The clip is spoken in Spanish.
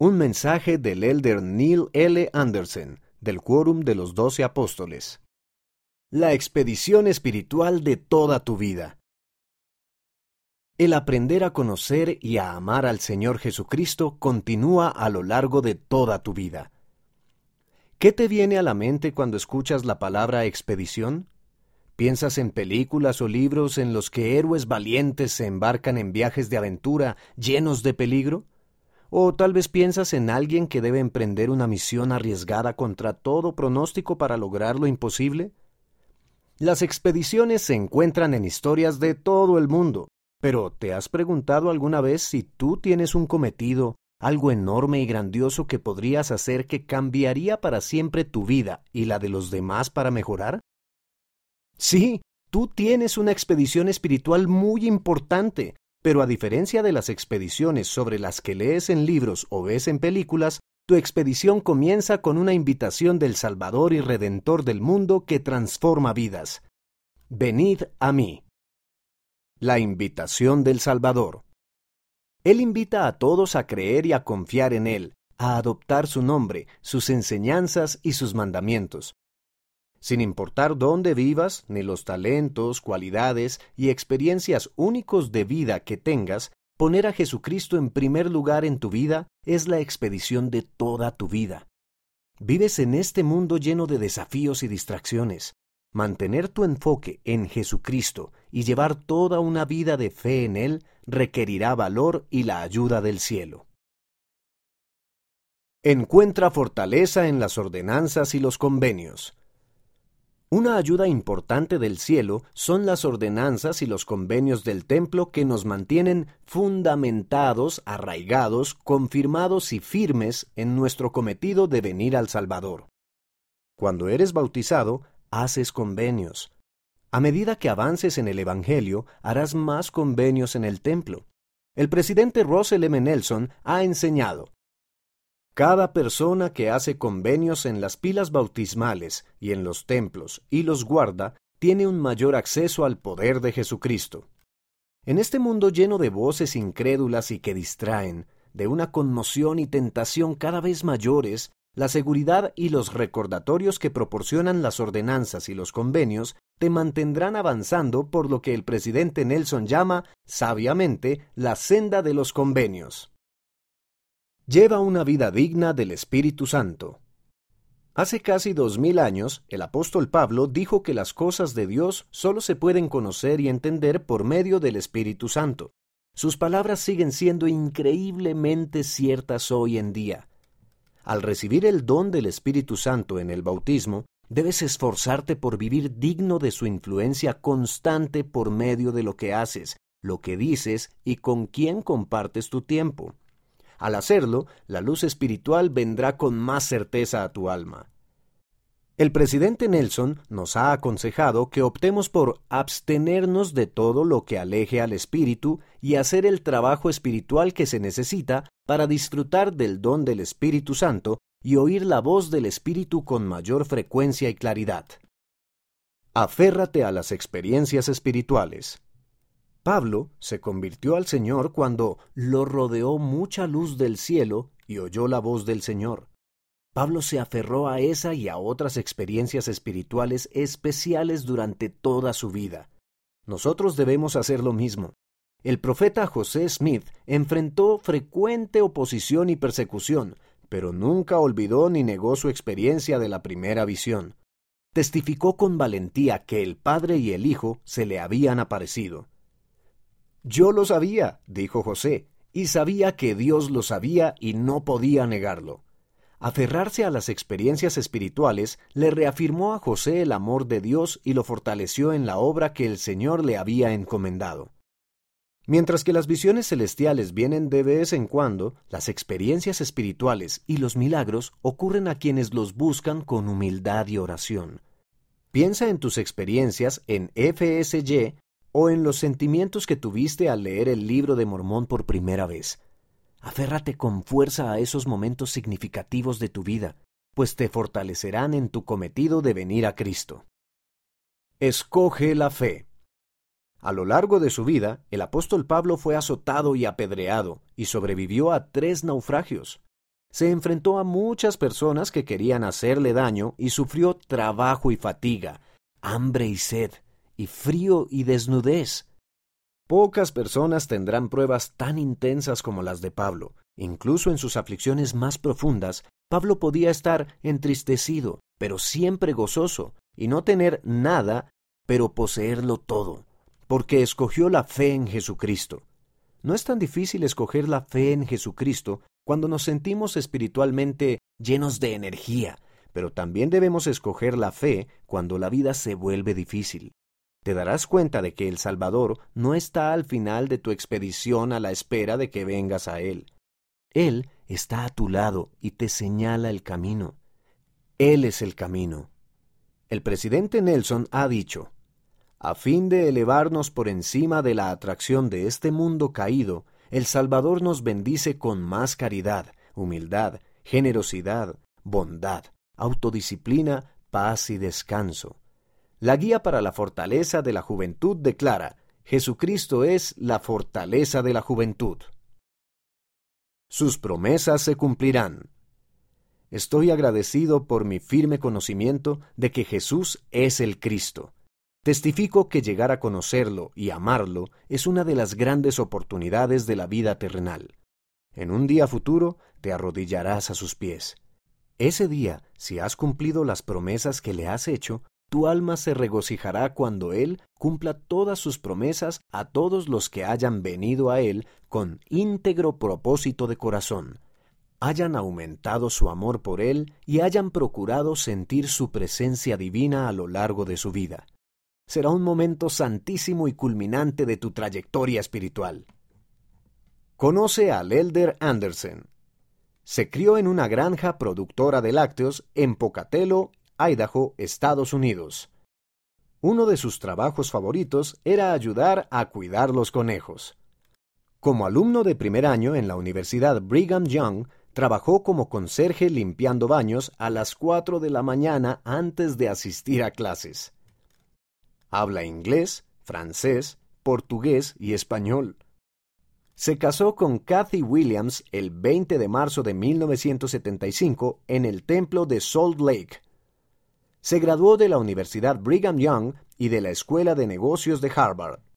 Un mensaje del elder Neil L. Anderson, del Quórum de los Doce Apóstoles. La expedición espiritual de toda tu vida. El aprender a conocer y a amar al Señor Jesucristo continúa a lo largo de toda tu vida. ¿Qué te viene a la mente cuando escuchas la palabra expedición? ¿Piensas en películas o libros en los que héroes valientes se embarcan en viajes de aventura llenos de peligro? O tal vez piensas en alguien que debe emprender una misión arriesgada contra todo pronóstico para lograr lo imposible. Las expediciones se encuentran en historias de todo el mundo, pero ¿te has preguntado alguna vez si tú tienes un cometido, algo enorme y grandioso que podrías hacer que cambiaría para siempre tu vida y la de los demás para mejorar? Sí, tú tienes una expedición espiritual muy importante, pero a diferencia de las expediciones sobre las que lees en libros o ves en películas, tu expedición comienza con una invitación del Salvador y Redentor del mundo que transforma vidas. Venid a mí. La invitación del Salvador. Él invita a todos a creer y a confiar en Él, a adoptar su nombre, sus enseñanzas y sus mandamientos, sin importar dónde vivas, ni los talentos, cualidades y experiencias únicos de vida que tengas, poner a Jesucristo en primer lugar en tu vida es la expedición de toda tu vida. Vives en este mundo lleno de desafíos y distracciones. Mantener tu enfoque en Jesucristo y llevar toda una vida de fe en Él requerirá valor y la ayuda del cielo. Encuentra fortaleza en las ordenanzas y los convenios. Una ayuda importante del cielo son las ordenanzas y los convenios del templo que nos mantienen fundamentados, arraigados, confirmados y firmes en nuestro cometido de venir al Salvador. Cuando eres bautizado, haces convenios. A medida que avances en el Evangelio, harás más convenios en el templo. El presidente Russell M. Nelson ha enseñado, cada persona que hace convenios en las pilas bautismales y en los templos y los guarda tiene un mayor acceso al poder de Jesucristo. En este mundo lleno de voces incrédulas y que distraen, de una conmoción y tentación cada vez mayores, la seguridad y los recordatorios que proporcionan las ordenanzas y los convenios te mantendrán avanzando por lo que el presidente Nelson llama, sabiamente, la senda de los convenios. Lleva una vida digna del Espíritu Santo. Hace casi dos mil años, el apóstol Pablo dijo que las cosas de Dios solo se pueden conocer y entender por medio del Espíritu Santo. Sus palabras siguen siendo increíblemente ciertas hoy en día. Al recibir el don del Espíritu Santo en el bautismo, debes esforzarte por vivir digno de su influencia constante por medio de lo que haces, lo que dices y con quién compartes tu tiempo. Al hacerlo, la luz espiritual vendrá con más certeza a tu alma. El presidente Nelson nos ha aconsejado que optemos por abstenernos de todo lo que aleje al espíritu y hacer el trabajo espiritual que se necesita para disfrutar del don del Espíritu Santo y oír la voz del Espíritu con mayor frecuencia y claridad. Aférrate a las experiencias espirituales. Pablo se convirtió al Señor cuando lo rodeó mucha luz del cielo y oyó la voz del Señor. Pablo se aferró a esa y a otras experiencias espirituales especiales durante toda su vida. Nosotros debemos hacer lo mismo. El profeta José Smith enfrentó frecuente oposición y persecución, pero nunca olvidó ni negó su experiencia de la primera visión. Testificó con valentía que el Padre y el Hijo se le habían aparecido. Yo lo sabía, dijo José, y sabía que Dios lo sabía y no podía negarlo. Aferrarse a las experiencias espirituales le reafirmó a José el amor de Dios y lo fortaleció en la obra que el Señor le había encomendado. Mientras que las visiones celestiales vienen de vez en cuando, las experiencias espirituales y los milagros ocurren a quienes los buscan con humildad y oración. Piensa en tus experiencias en FSY o en los sentimientos que tuviste al leer el libro de Mormón por primera vez. Aférrate con fuerza a esos momentos significativos de tu vida, pues te fortalecerán en tu cometido de venir a Cristo. Escoge la fe. A lo largo de su vida, el apóstol Pablo fue azotado y apedreado, y sobrevivió a tres naufragios. se enfrentó a muchas personas que querían hacerle daño y sufrió trabajo y fatiga, hambre y sed, y frío y desnudez. Pocas personas tendrán pruebas tan intensas como las de Pablo. Incluso en sus aflicciones más profundas, Pablo podía estar entristecido, pero siempre gozoso, y no tener nada, pero poseerlo todo, porque escogió la fe en Jesucristo. No es tan difícil escoger la fe en Jesucristo cuando nos sentimos espiritualmente llenos de energía, pero también debemos escoger la fe cuando la vida se vuelve difícil. Te darás cuenta de que el Salvador no está al final de tu expedición a la espera de que vengas a Él. Él está a tu lado y te señala el camino. Él es el camino. El presidente Nelson ha dicho, a fin de elevarnos por encima de la atracción de este mundo caído, el Salvador nos bendice con más caridad, humildad, generosidad, bondad, autodisciplina, paz y descanso. La guía para la fortaleza de la juventud declara, Jesucristo es la fortaleza de la juventud. Sus promesas se cumplirán. Estoy agradecido por mi firme conocimiento de que Jesús es el Cristo Testifico que llegar a conocerlo y amarlo es una de las grandes oportunidades de la vida terrenal. En un día futuro te arrodillarás a sus pies. Ese día, si has cumplido las promesas que le has hecho, tu alma se regocijará cuando Él cumpla todas sus promesas a todos los que hayan venido a Él con íntegro propósito de corazón, hayan aumentado su amor por Él y hayan procurado sentir su presencia divina a lo largo de su vida será un momento santísimo y culminante de tu trayectoria espiritual. Conoce al Elder Anderson. Se crió en una granja productora de lácteos en Pocatello, Idaho, Estados Unidos. Uno de sus trabajos favoritos era ayudar a cuidar los conejos. Como alumno de primer año en la Universidad Brigham Young, trabajó como conserje limpiando baños a las cuatro de la mañana antes de asistir a clases. Habla inglés, francés, portugués y español. Se casó con Kathy Williams el 20 de marzo de 1975 en el templo de Salt Lake. Se graduó de la Universidad Brigham Young y de la Escuela de Negocios de Harvard.